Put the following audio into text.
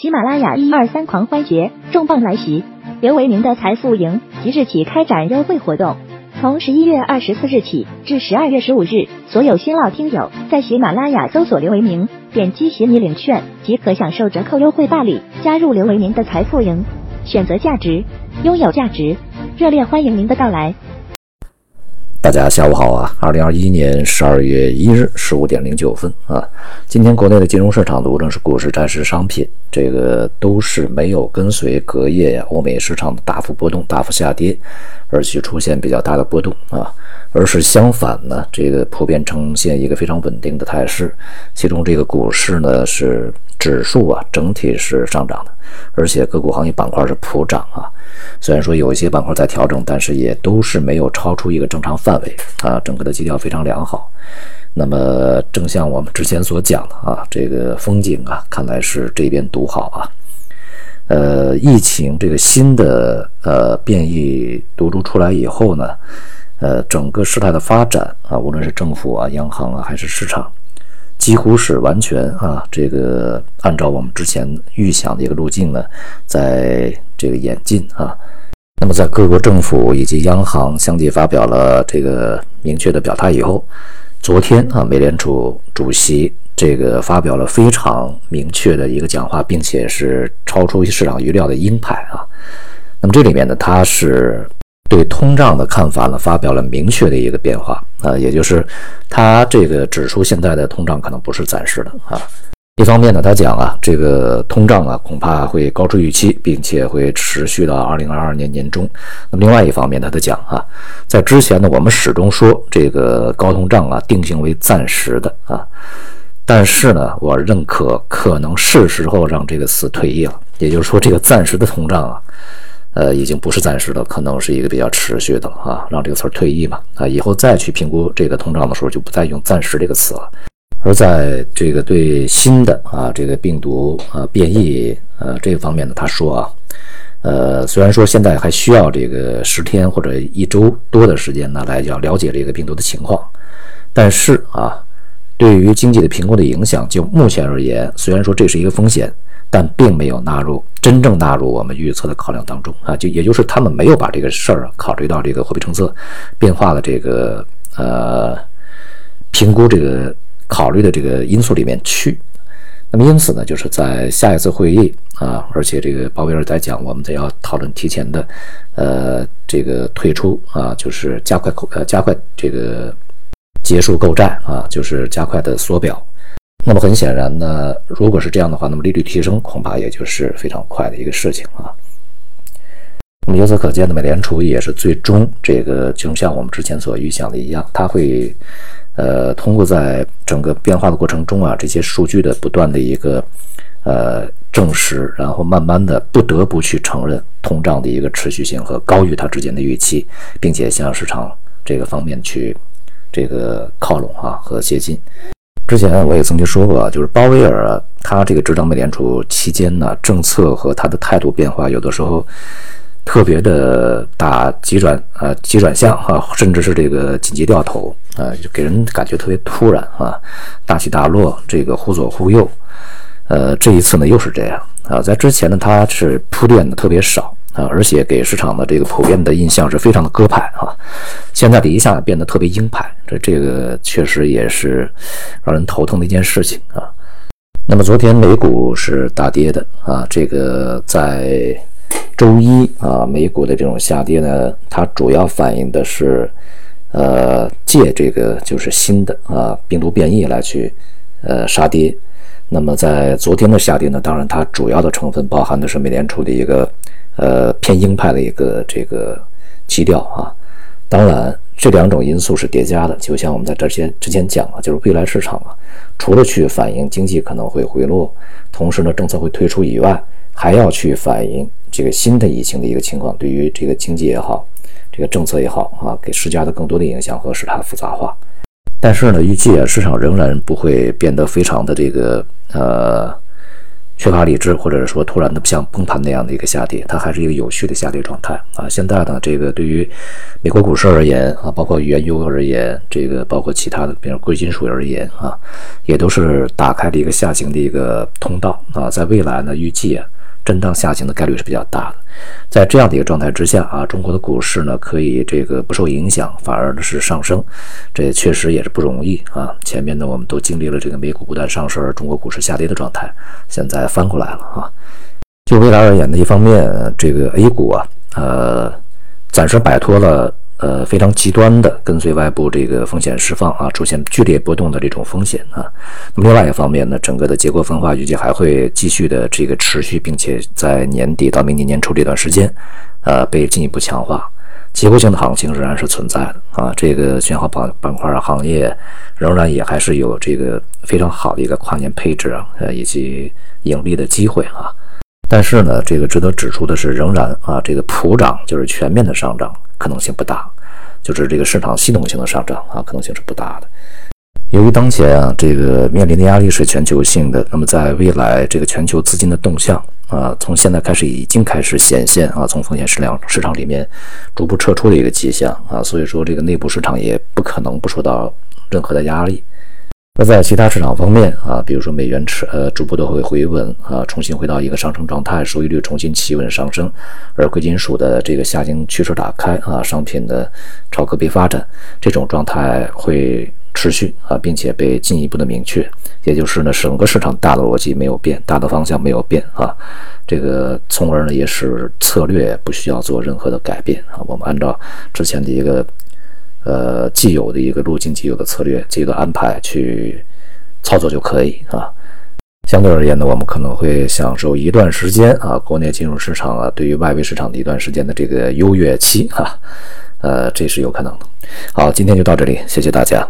喜马拉雅一二三狂欢节重磅来袭，刘维明的财富营即日起开展优惠活动，从十一月二十四日起至十二月十五日，所有新老听友在喜马拉雅搜索刘维明，点击喜你领券即可享受折扣优惠办理，加入刘维明的财富营，选择价值，拥有价值，热烈欢迎您的到来。大家下午好啊！二零二一年十二月一日十五点零九分啊，今天国内的金融市场无论是股市、债市、商品，这个都是没有跟随隔夜呀欧美市场的大幅波动、大幅下跌，而去出现比较大的波动啊，而是相反呢，这个普遍呈现一个非常稳定的态势。其中这个股市呢是指数啊整体是上涨的，而且个股行业板块是普涨啊。虽然说有一些板块在调整，但是也都是没有超出一个正常范围啊，整个的基调非常良好。那么，正像我们之前所讲的啊，这个风景啊，看来是这边独好啊。呃，疫情这个新的呃变异毒株出来以后呢，呃，整个事态的发展啊，无论是政府啊、央行啊，还是市场，几乎是完全啊，这个按照我们之前预想的一个路径呢，在这个演进啊。那么，在各国政府以及央行相继发表了这个明确的表态以后，昨天啊，美联储主席这个发表了非常明确的一个讲话，并且是超出市场预料的鹰派啊。那么这里面呢，他是对通胀的看法呢，发表了明确的一个变化啊，也就是他这个指出现在的通胀可能不是暂时的啊。一方面呢，他讲啊，这个通胀啊恐怕会高出预期，并且会持续到二零二二年年中。那么另外一方面，他在讲啊，在之前呢，我们始终说这个高通胀啊定性为暂时的啊，但是呢，我认可可能是时候让这个词退役了。也就是说，这个暂时的通胀啊，呃，已经不是暂时的，可能是一个比较持续的啊，让这个词儿退役吧啊，以后再去评估这个通胀的时候，就不再用暂时这个词了。而在这个对新的啊这个病毒啊变异呃这个方面呢，他说啊，呃虽然说现在还需要这个十天或者一周多的时间呢来要了解这个病毒的情况，但是啊对于经济的评估的影响，就目前而言，虽然说这是一个风险，但并没有纳入真正纳入我们预测的考量当中啊，就也就是他们没有把这个事儿考虑到这个货币政策变化的这个呃评估这个。考虑的这个因素里面去，那么因此呢，就是在下一次会议啊，而且这个鲍威尔在讲，我们得要讨论提前的，呃，这个退出啊，就是加快呃加快这个结束购债啊，就是加快的缩表。那么很显然呢，如果是这样的话，那么利率提升恐怕也就是非常快的一个事情啊。那么由此可见呢，美联储也是最终这个，就像我们之前所预想的一样，它会。呃，通过在整个变化的过程中啊，这些数据的不断的一个呃证实，然后慢慢的不得不去承认通胀的一个持续性和高于它之间的预期，并且向市场这个方面去这个靠拢啊和接近。之前我也曾经说过，就是鲍威尔，他这个执掌美联储期间呢，政策和他的态度变化，有的时候。特别的大急转啊，急转向啊，甚至是这个紧急掉头啊，就给人感觉特别突然啊，大起大落，这个忽左忽右。呃，这一次呢又是这样啊，在之前呢他是铺垫的特别少啊，而且给市场的这个普遍的印象是非常的鸽派啊，现在的一下变得特别鹰派，这这个确实也是让人头疼的一件事情啊。那么昨天美股是大跌的啊，这个在。周一啊，美股的这种下跌呢，它主要反映的是，呃，借这个就是新的啊病毒变异来去，呃杀跌。那么在昨天的下跌呢，当然它主要的成分包含的是美联储的一个呃偏鹰派的一个这个基调啊。当然，这两种因素是叠加的，就像我们在这些之前讲了，就是未来市场啊，除了去反映经济可能会回落，同时呢政策会退出以外，还要去反映。这个新的疫情的一个情况，对于这个经济也好，这个政策也好啊，给施加的更多的影响和使它复杂化。但是呢，预计啊，市场仍然不会变得非常的这个呃，缺乏理智，或者是说突然的像崩盘那样的一个下跌，它还是一个有序的下跌状态啊。现在呢，这个对于美国股市而言啊，包括原油而言，这个包括其他的，比如贵金属而言啊，也都是打开了一个下行的一个通道啊。在未来呢，预计啊。震荡下行的概率是比较大的，在这样的一个状态之下啊，中国的股市呢可以这个不受影响，反而呢是上升，这确实也是不容易啊。前面呢我们都经历了这个美股不断上升中国股市下跌的状态，现在翻过来了啊。就未来而言呢，一方面这个 A 股啊，呃，暂时摆脱了。呃，非常极端的跟随外部这个风险释放啊，出现剧烈波动的这种风险啊。那么另外一方面呢，整个的结构分化预计还会继续的这个持续，并且在年底到明年年初这段时间，呃，被进一步强化。结构性的行情仍然是存在的啊，这个选好板板块，行业仍然也还是有这个非常好的一个跨年配置啊，呃，以及盈利的机会啊。但是呢，这个值得指出的是，仍然啊，这个普涨就是全面的上涨可能性不大，就是这个市场系统性的上涨啊，可能性是不大的。由于当前啊，这个面临的压力是全球性的，那么在未来这个全球资金的动向啊，从现在开始已经开始显现啊，从风险市场市场里面逐步撤出的一个迹象啊，所以说这个内部市场也不可能不受到任何的压力。那在其他市场方面啊，比如说美元持呃逐步的会回稳啊，重新回到一个上升状态，收益率重新企稳上升，而贵金属的这个下行趋势打开啊，商品的超个别发展，这种状态会持续啊，并且被进一步的明确，也就是呢，整个市场大的逻辑没有变，大的方向没有变啊，这个从而呢也使策略不需要做任何的改变啊，我们按照之前的一个。呃，既有的一个路径，既有的策略，既有的安排去操作就可以啊。相对而言呢，我们可能会享受一段时间啊，国内金融市场啊，对于外围市场的一段时间的这个优越期啊。呃，这是有可能的。好，今天就到这里，谢谢大家。